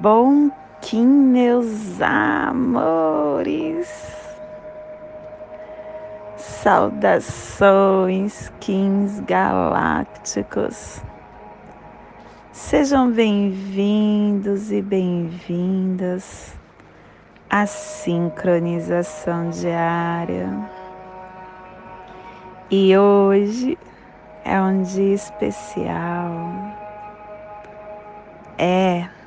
bom que meus amores, saudações, Kings galácticos, sejam bem-vindos e bem-vindas à sincronização diária. E hoje é um dia especial. É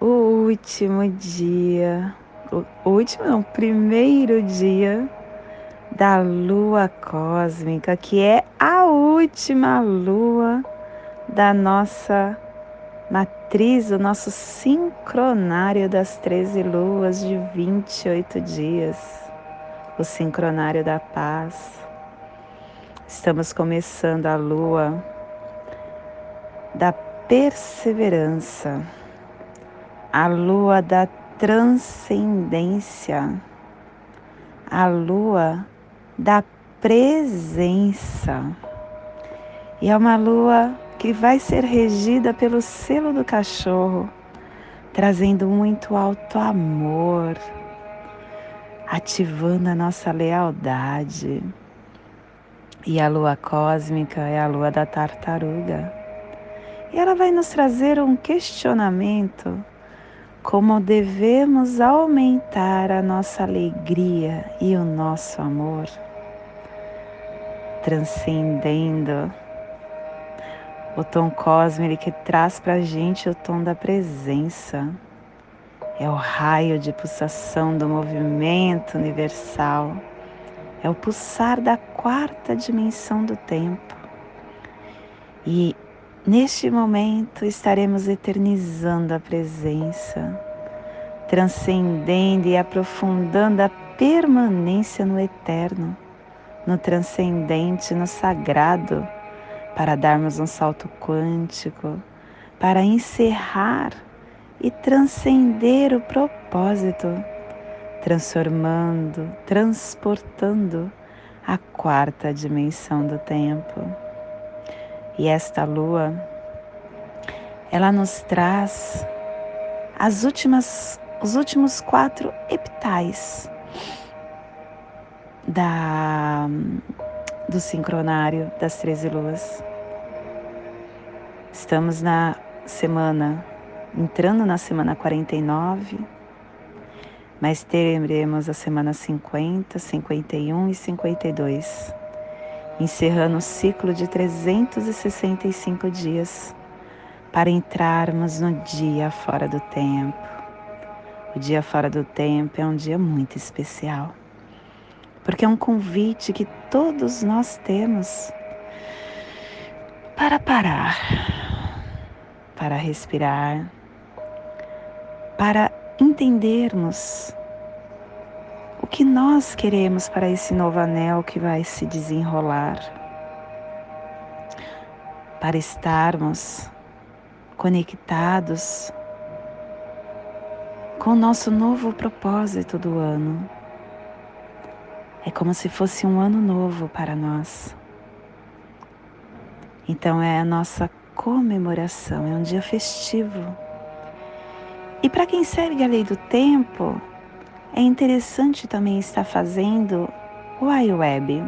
o último dia, o último não, primeiro dia da lua cósmica, que é a última lua da nossa matriz, o nosso sincronário das 13 luas de 28 dias, o sincronário da paz. Estamos começando a lua da perseverança, a lua da transcendência, a lua da presença. E é uma lua que vai ser regida pelo selo do cachorro, trazendo muito alto amor, ativando a nossa lealdade e a lua cósmica é a lua da tartaruga. E ela vai nos trazer um questionamento como devemos aumentar a nossa alegria e o nosso amor, transcendendo o tom cósmico que traz para a gente o tom da presença. É o raio de pulsação do movimento universal é o pulsar da quarta dimensão do tempo. E neste momento estaremos eternizando a presença, transcendendo e aprofundando a permanência no eterno, no transcendente, no sagrado, para darmos um salto quântico, para encerrar e transcender o propósito transformando, transportando a quarta dimensão do tempo. E esta lua, ela nos traz as últimas, os últimos quatro epitais da, do sincronário das 13 luas. Estamos na semana, entrando na semana 49 mas teremos a semana 50, 51 e 52, encerrando o ciclo de 365 dias para entrarmos no dia fora do tempo. O dia fora do tempo é um dia muito especial, porque é um convite que todos nós temos para parar, para respirar, para entendermos o que nós queremos para esse novo anel que vai se desenrolar, para estarmos conectados com o nosso novo propósito do ano. É como se fosse um ano novo para nós. Então é a nossa comemoração, é um dia festivo e para quem segue a lei do tempo, é interessante também estar fazendo o iWeb.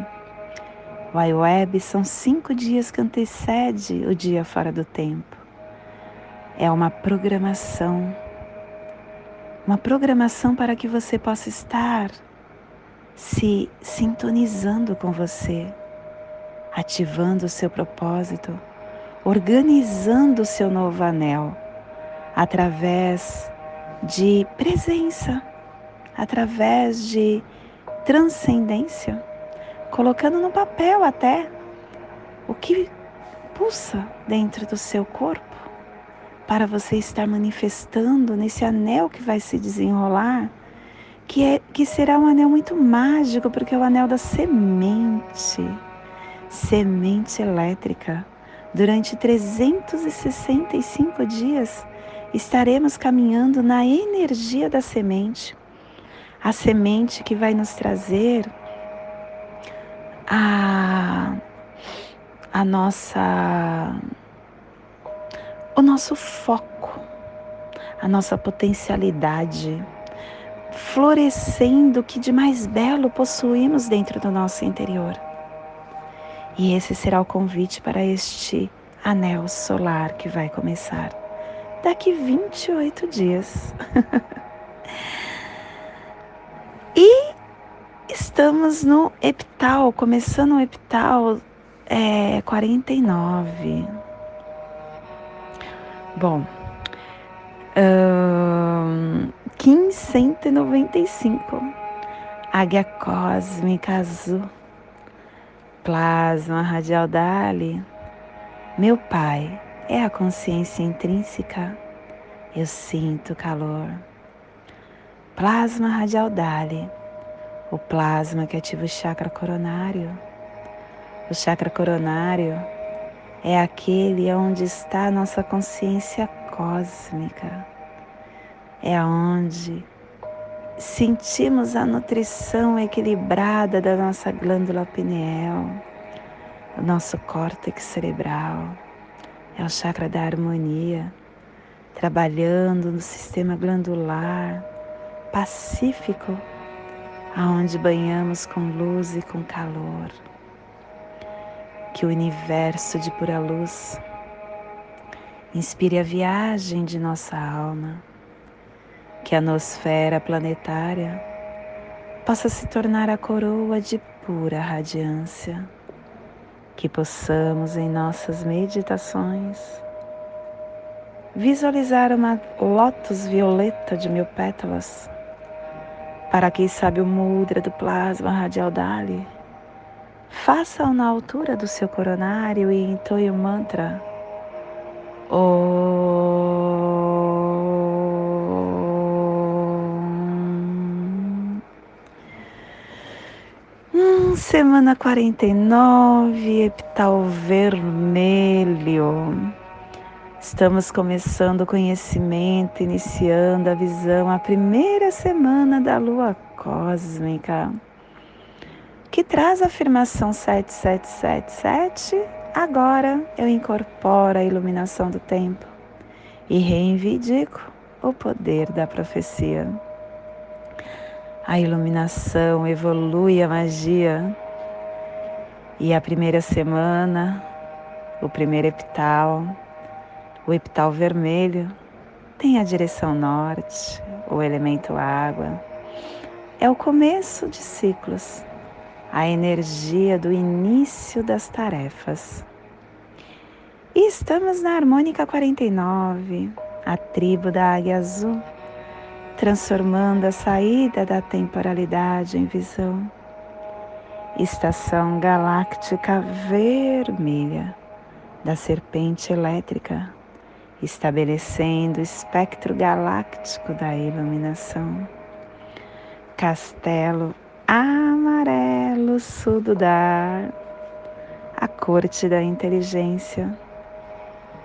O iWeb são cinco dias que antecede o dia fora do tempo. É uma programação, uma programação para que você possa estar se sintonizando com você, ativando o seu propósito, organizando o seu novo anel através de presença, através de transcendência, colocando no papel até o que pulsa dentro do seu corpo para você estar manifestando nesse anel que vai se desenrolar, que, é, que será um anel muito mágico, porque é o anel da semente, semente elétrica. Durante 365 dias, estaremos caminhando na energia da semente, a semente que vai nos trazer a, a nossa o nosso foco, a nossa potencialidade, florescendo o que de mais belo possuímos dentro do nosso interior. E esse será o convite para este anel solar que vai começar daqui 28 dias. estamos no epital, começando o epital é, 49. Bom, um, 1595, Águia Cósmica Azul, Plasma Radial Dali, meu Pai é a consciência intrínseca, eu sinto calor. Plasma Radial Dali, o plasma que ativa o chakra coronário. O chakra coronário é aquele onde está a nossa consciência cósmica. É onde sentimos a nutrição equilibrada da nossa glândula pineal, o nosso córtex cerebral. É o chakra da harmonia, trabalhando no sistema glandular pacífico, aonde banhamos com luz e com calor. Que o universo de pura luz inspire a viagem de nossa alma, que a nosfera planetária possa se tornar a coroa de pura radiância, que possamos em nossas meditações visualizar uma lótus violeta de mil pétalas, para quem sabe o mudra do plasma radial Dali Faça-o na altura do seu coronário e entoie o mantra. Hum, semana 49, epital vermelho. Estamos começando o conhecimento, iniciando a visão, a primeira semana da lua cósmica que traz a afirmação 7777, agora eu incorporo a iluminação do tempo e reivindico o poder da profecia. A iluminação evolui a magia e a primeira semana, o primeiro epital, o epital vermelho, tem a direção norte, o elemento água. É o começo de ciclos a energia do início das tarefas. E estamos na harmônica 49, a tribo da águia azul, transformando a saída da temporalidade em visão. Estação galáctica vermelha da serpente elétrica, estabelecendo o espectro galáctico da iluminação. Castelo amarelo sul do dar, a corte da inteligência.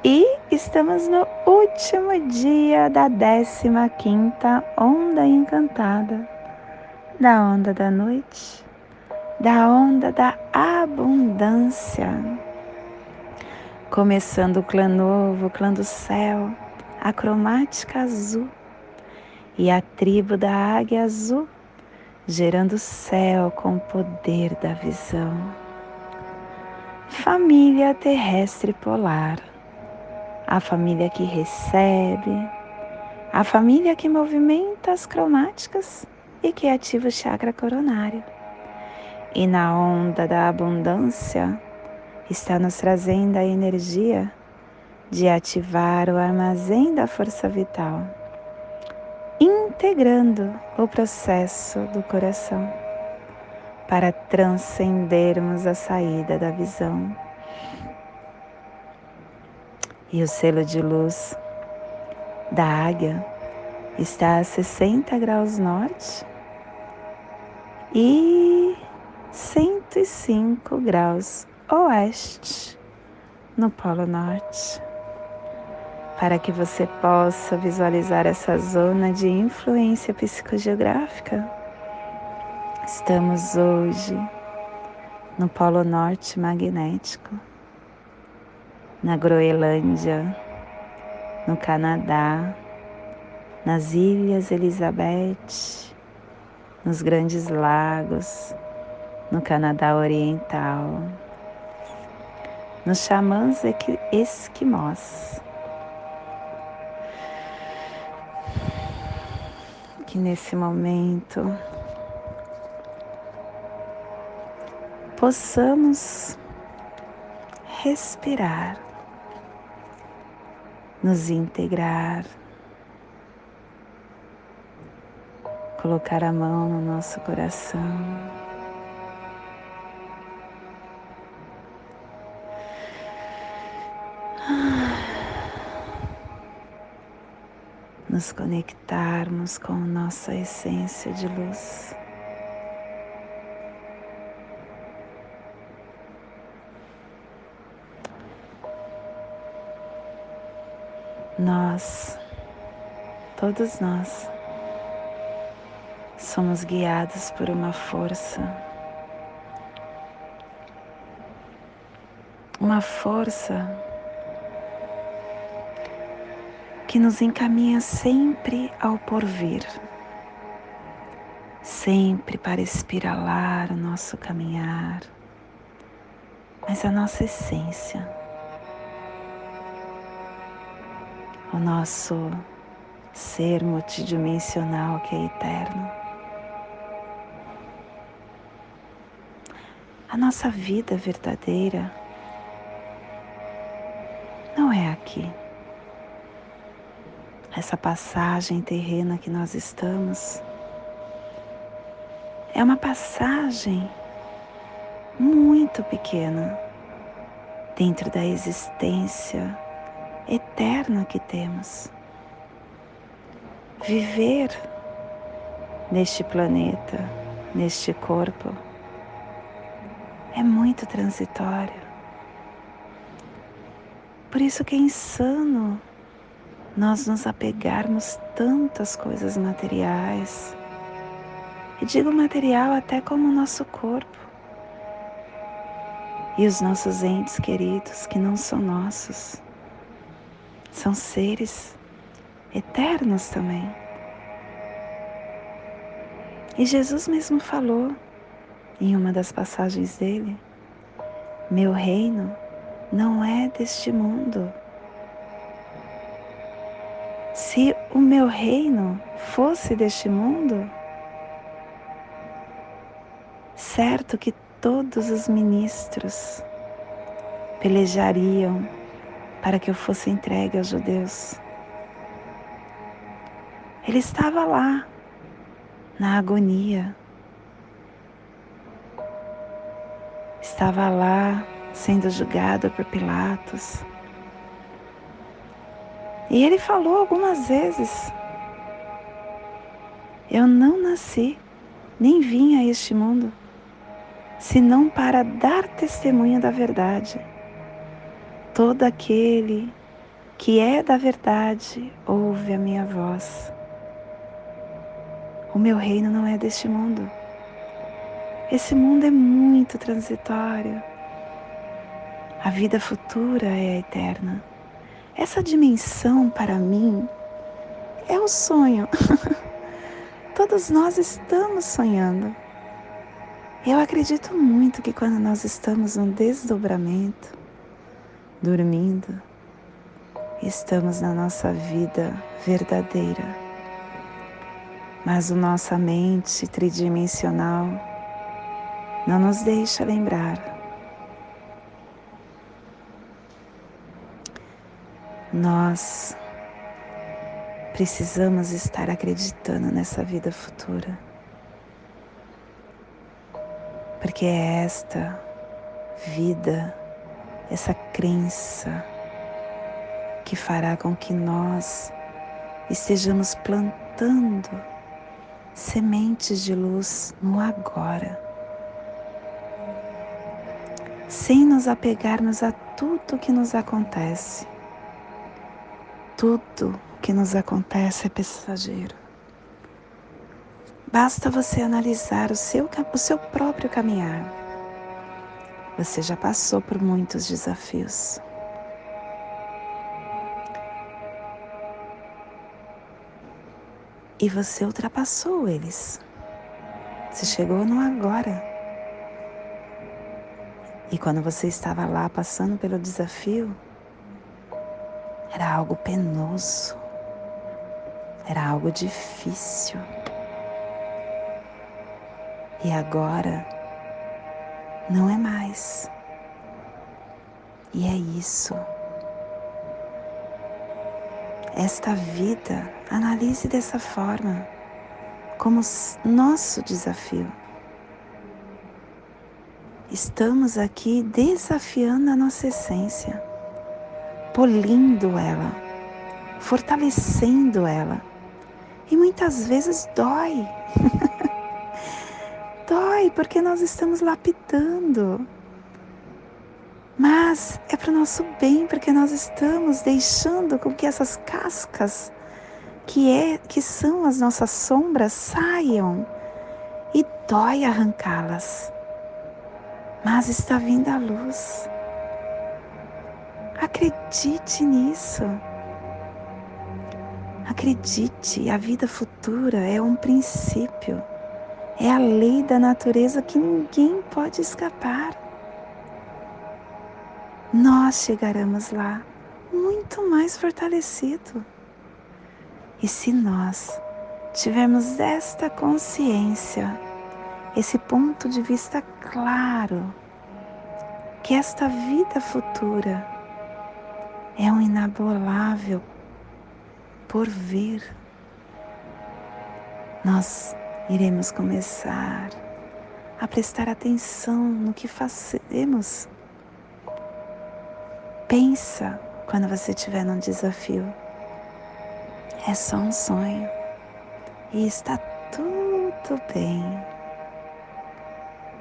E estamos no último dia da 15 quinta onda encantada, da onda da noite, da onda da abundância. Começando o clã novo, o clã do céu, a cromática azul e a tribo da águia azul gerando céu com o poder da visão. Família terrestre polar, a família que recebe, a família que movimenta as cromáticas e que ativa o chakra coronário. E na onda da abundância está nos trazendo a energia de ativar o armazém da força vital integrando o processo do coração para transcendermos a saída da visão. E o selo de luz da águia está a 60 graus norte e 105 graus oeste no Polo Norte para que você possa visualizar essa zona de influência psicogeográfica. Estamos hoje no Polo Norte magnético, na Groenlândia, no Canadá, nas Ilhas Elizabeth, nos Grandes Lagos, no Canadá Oriental, nos xamãs esquimós, que nesse momento possamos respirar, nos integrar, colocar a mão no nosso coração. Nos conectarmos com nossa essência de luz. Nós, todos nós, somos guiados por uma força, uma força que nos encaminha sempre ao porvir, sempre para espiralar o nosso caminhar, mas a nossa essência, o nosso ser multidimensional que é eterno. A nossa vida verdadeira não é aqui essa passagem terrena que nós estamos, é uma passagem muito pequena dentro da existência eterna que temos. Viver neste planeta, neste corpo, é muito transitório. Por isso que é insano nós nos apegarmos tanto às coisas materiais. E digo material até como o nosso corpo e os nossos entes queridos que não são nossos. São seres eternos também. E Jesus mesmo falou em uma das passagens dele: Meu reino não é deste mundo. Se o meu reino fosse deste mundo, certo que todos os ministros pelejariam para que eu fosse entregue aos judeus. Ele estava lá, na agonia, estava lá sendo julgado por Pilatos e ele falou algumas vezes: Eu não nasci, nem vim a este mundo, senão para dar testemunho da verdade. Todo aquele que é da verdade ouve a minha voz. O meu reino não é deste mundo. Esse mundo é muito transitório. A vida futura é eterna. Essa dimensão para mim é o sonho. Todos nós estamos sonhando. Eu acredito muito que quando nós estamos num desdobramento, dormindo, estamos na nossa vida verdadeira. Mas a nossa mente tridimensional não nos deixa lembrar Nós precisamos estar acreditando nessa vida futura, porque é esta vida, essa crença que fará com que nós estejamos plantando sementes de luz no agora, sem nos apegarmos a tudo que nos acontece tudo que nos acontece é passageiro. Basta você analisar o seu, o seu próprio caminhar. Você já passou por muitos desafios. E você ultrapassou eles. Você chegou no agora. E quando você estava lá passando pelo desafio, era algo penoso, era algo difícil. E agora não é mais. E é isso. Esta vida, analise dessa forma, como nosso desafio. Estamos aqui desafiando a nossa essência, polindo ela, fortalecendo ela. E muitas vezes dói. dói porque nós estamos lapidando. Mas é para o nosso bem, porque nós estamos deixando com que essas cascas, que, é, que são as nossas sombras, saiam. E dói arrancá-las. Mas está vindo a luz. Acredite nisso. Acredite, a vida futura é um princípio. É a lei da natureza que ninguém pode escapar. Nós chegaremos lá muito mais fortalecido. E se nós tivermos esta consciência, esse ponto de vista claro, que esta vida futura é um inabolável por vir, nós iremos começar a prestar atenção no que fazemos. Pensa quando você estiver num desafio. É só um sonho e está tudo bem.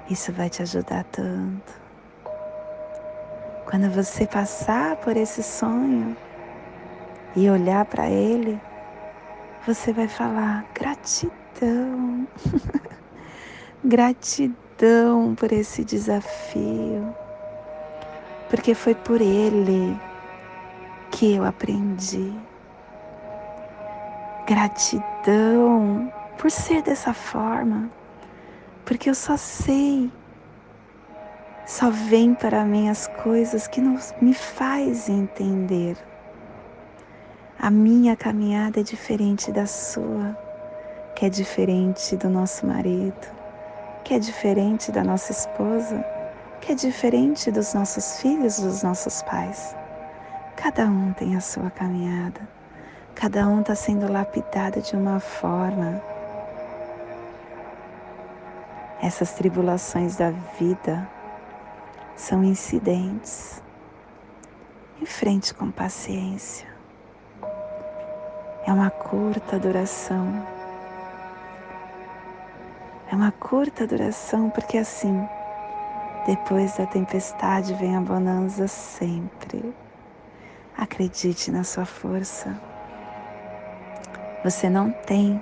Isso vai te ajudar tanto. Quando você passar por esse sonho e olhar para ele, você vai falar gratidão. Gratidão, por esse desafio, porque foi por ele que eu aprendi. Gratidão por ser dessa forma, porque eu só sei, só vem para mim as coisas que nos, me faz entender. A minha caminhada é diferente da sua que é diferente do nosso marido, que é diferente da nossa esposa, que é diferente dos nossos filhos, dos nossos pais. Cada um tem a sua caminhada, cada um está sendo lapidado de uma forma. Essas tribulações da vida são incidentes. Enfrente com paciência. É uma curta duração é uma curta duração, porque assim, depois da tempestade vem a bonança sempre. Acredite na sua força. Você não tem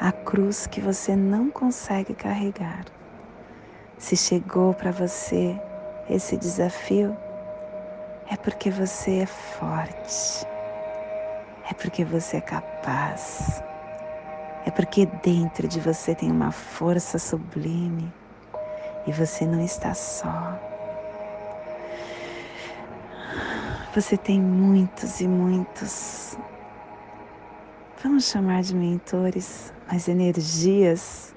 a cruz que você não consegue carregar. Se chegou para você esse desafio, é porque você é forte, é porque você é capaz é porque dentro de você tem uma força sublime e você não está só. Você tem muitos e muitos, vamos chamar de mentores, mas energias,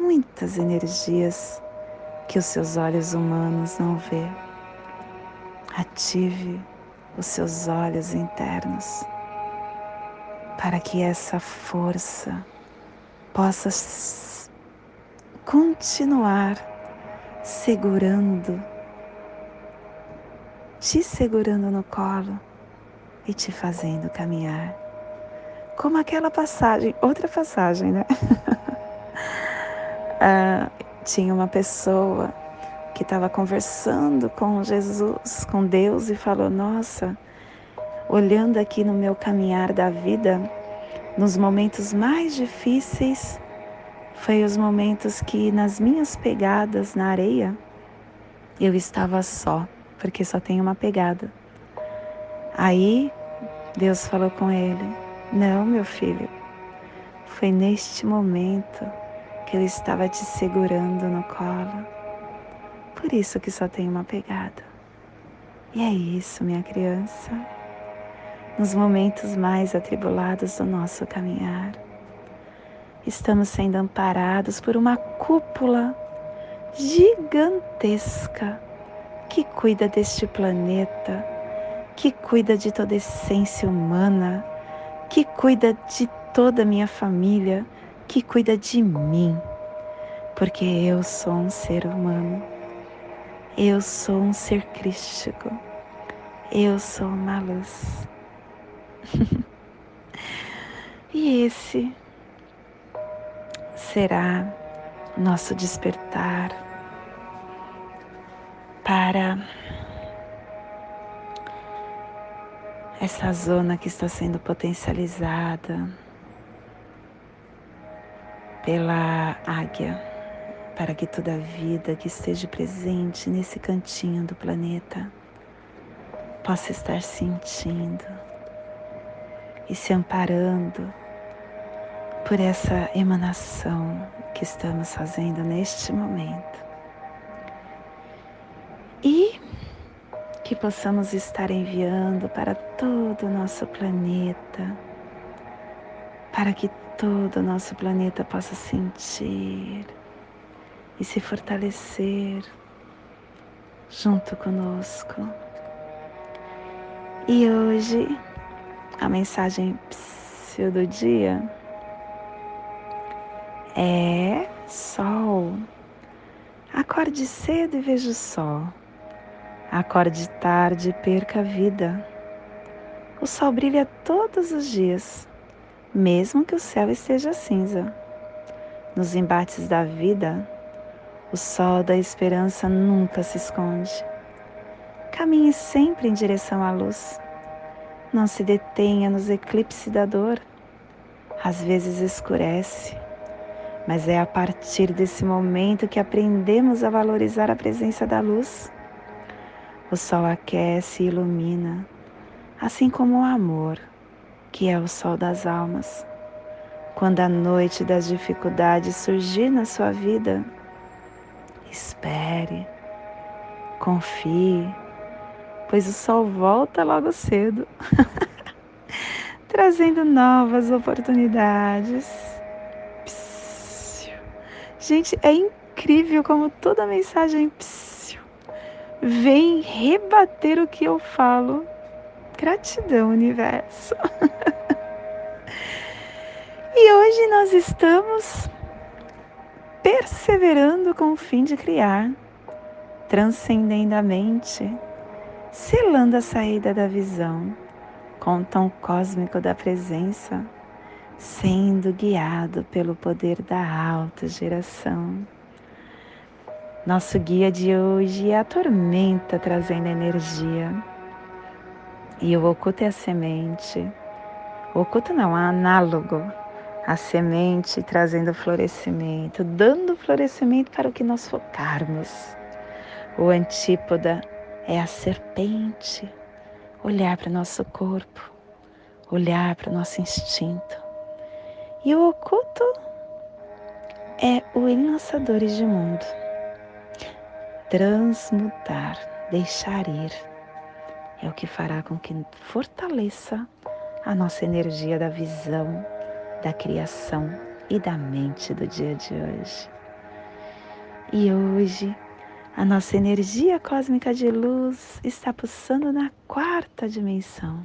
muitas energias que os seus olhos humanos não vê. Ative os seus olhos internos para que essa força possa continuar segurando, te segurando no colo e te fazendo caminhar. Como aquela passagem, outra passagem, né? ah, tinha uma pessoa que estava conversando com Jesus, com Deus, e falou: Nossa, olhando aqui no meu caminhar da vida, nos momentos mais difíceis, foi os momentos que nas minhas pegadas na areia eu estava só, porque só tem uma pegada. Aí Deus falou com ele: Não, meu filho, foi neste momento eu estava te segurando no colo. Por isso que só tem uma pegada. E é isso, minha criança. Nos momentos mais atribulados do nosso caminhar, estamos sendo amparados por uma cúpula gigantesca que cuida deste planeta, que cuida de toda a essência humana, que cuida de toda a minha família, que cuida de mim, porque eu sou um ser humano, eu sou um ser crístico, eu sou uma luz. e esse será nosso despertar para essa zona que está sendo potencializada pela águia, para que toda a vida que esteja presente nesse cantinho do planeta possa estar sentindo e se amparando por essa emanação que estamos fazendo neste momento. E que possamos estar enviando para todo o nosso planeta, para que todo o nosso planeta possa sentir e se fortalecer junto conosco. E hoje a mensagem do dia é sol. Acorde cedo e veja o sol. Acorde tarde e perca a vida. O sol brilha todos os dias, mesmo que o céu esteja cinza. Nos embates da vida, o sol da esperança nunca se esconde. Caminhe sempre em direção à luz. Não se detenha nos eclipses da dor. Às vezes escurece, mas é a partir desse momento que aprendemos a valorizar a presença da luz. O sol aquece e ilumina, assim como o amor, que é o sol das almas. Quando a noite das dificuldades surgir na sua vida, espere, confie, pois o sol volta logo cedo, trazendo novas oportunidades. Gente, é incrível como toda mensagem psiu, vem rebater o que eu falo. Gratidão, universo. e hoje nós estamos perseverando com o fim de criar, transcendendamente selando a saída da visão com o tom cósmico da presença, sendo guiado pelo poder da alta geração. Nosso guia de hoje é a tormenta trazendo energia. E o oculto é a semente. O oculto não, é análogo. A semente trazendo florescimento, dando florescimento para o que nós focarmos. O antípoda é a serpente, olhar para nosso corpo, olhar para o nosso instinto. E o oculto é o enlaçadores de mundo. Transmutar, deixar ir, é o que fará com que fortaleça a nossa energia da visão, da criação e da mente do dia de hoje. E hoje a nossa energia cósmica de luz está pulsando na quarta dimensão,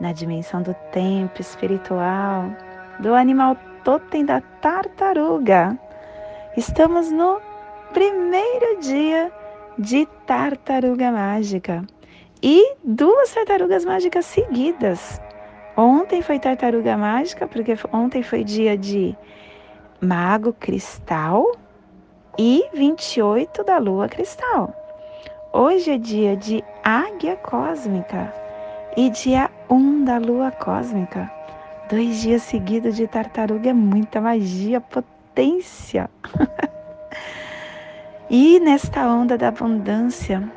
na dimensão do tempo espiritual, do animal totem da tartaruga. Estamos no primeiro dia de tartaruga mágica e duas tartarugas mágicas seguidas. Ontem foi tartaruga mágica, porque ontem foi dia de mago cristal e 28 da lua cristal. Hoje é dia de águia cósmica e dia 1 da lua cósmica. Dois dias seguidos de tartaruga é muita magia, potência. E nesta onda da abundância,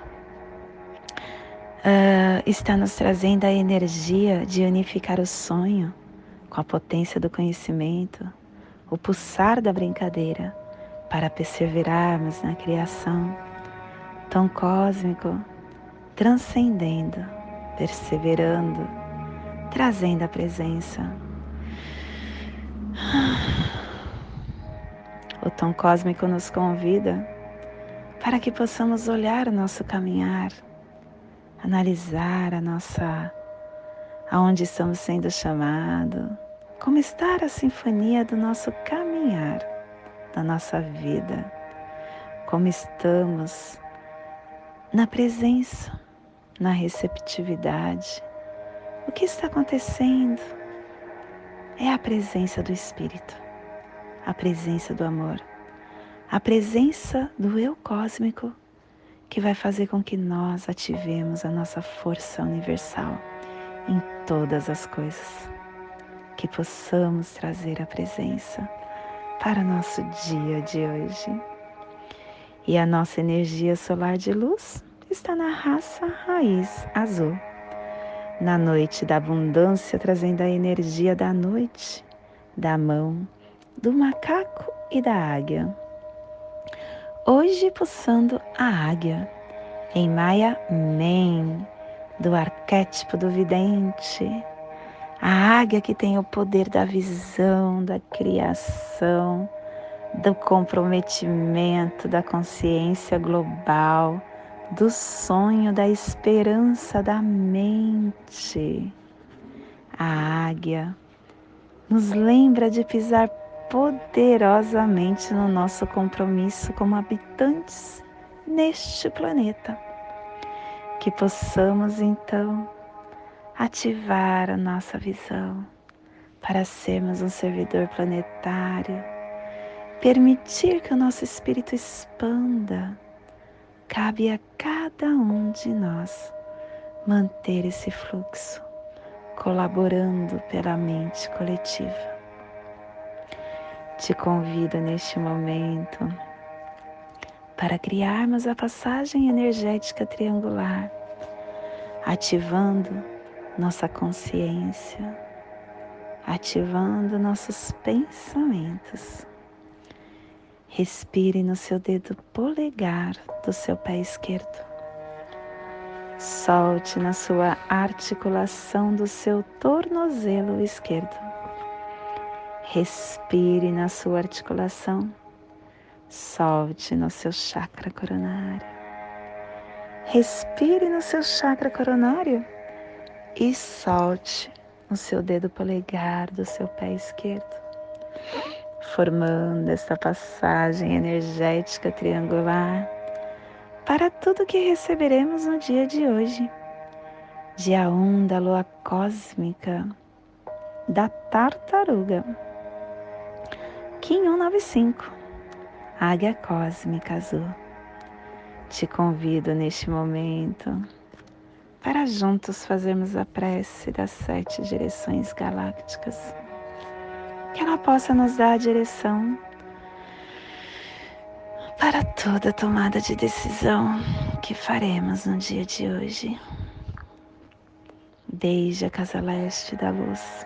uh, está nos trazendo a energia de unificar o sonho com a potência do conhecimento, o pulsar da brincadeira, para perseverarmos na criação. Tom cósmico, transcendendo, perseverando, trazendo a presença. O tom cósmico nos convida para que possamos olhar o nosso caminhar, analisar a nossa aonde estamos sendo chamados, como está a sinfonia do nosso caminhar, da nossa vida, como estamos na presença, na receptividade. O que está acontecendo é a presença do Espírito, a presença do amor a presença do eu cósmico que vai fazer com que nós ativemos a nossa força universal em todas as coisas. Que possamos trazer a presença para o nosso dia de hoje. E a nossa energia solar de luz está na raça raiz azul. Na noite da abundância, trazendo a energia da noite, da mão, do macaco e da águia hoje pulsando a águia, em Maia Men, do arquétipo do vidente, a águia que tem o poder da visão, da criação, do comprometimento, da consciência global, do sonho, da esperança da mente. A águia nos lembra de pisar poderosamente no nosso compromisso como habitantes neste planeta. Que possamos então ativar a nossa visão para sermos um servidor planetário, permitir que o nosso espírito expanda. Cabe a cada um de nós manter esse fluxo, colaborando pela mente coletiva te convido neste momento para criarmos a passagem energética triangular, ativando nossa consciência, ativando nossos pensamentos. Respire no seu dedo polegar do seu pé esquerdo. Solte na sua articulação do seu tornozelo esquerdo. Respire na sua articulação, solte no seu chakra coronário. Respire no seu chakra coronário e solte no seu dedo polegar do seu pé esquerdo, formando esta passagem energética triangular para tudo que receberemos no dia de hoje. Dia 1 da lua cósmica da tartaruga. Kim 195, Águia Cósmica Azul. Te convido neste momento para juntos fazermos a prece das sete direções galácticas. Que ela possa nos dar a direção para toda tomada de decisão que faremos no dia de hoje. Desde a casa leste da luz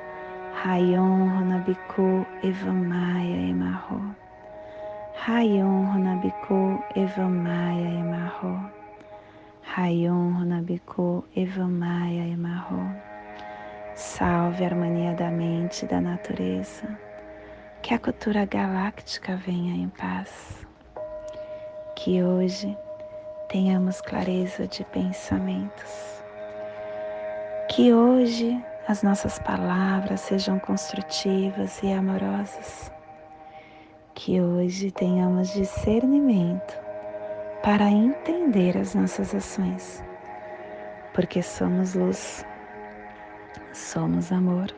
Rayon Honabiku Evamaya Emarro. Rayon Honabiku Evamaya Emarro. Rayon Honabiku Evamaya Emarro. Salve a harmonia da mente e da natureza. Que a cultura galáctica venha em paz. Que hoje tenhamos clareza de pensamentos. Que hoje as nossas palavras sejam construtivas e amorosas. Que hoje tenhamos discernimento para entender as nossas ações, porque somos luz, somos amor,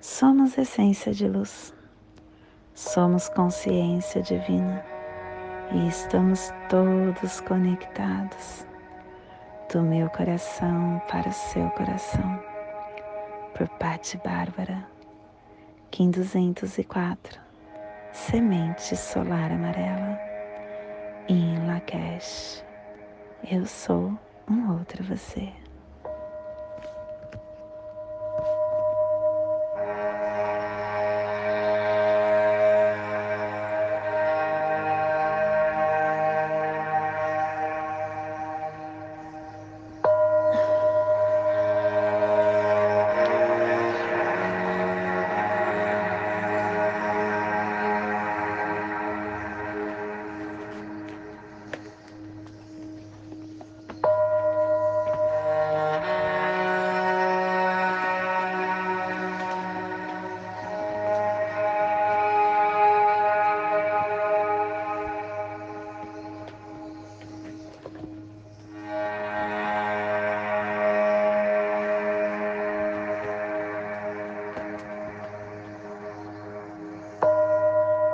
somos essência de luz, somos consciência divina e estamos todos conectados do meu coração para o seu coração por Patti Bárbara, Kim 204, Semente Solar Amarela, em Lakesh. Eu sou um outro você.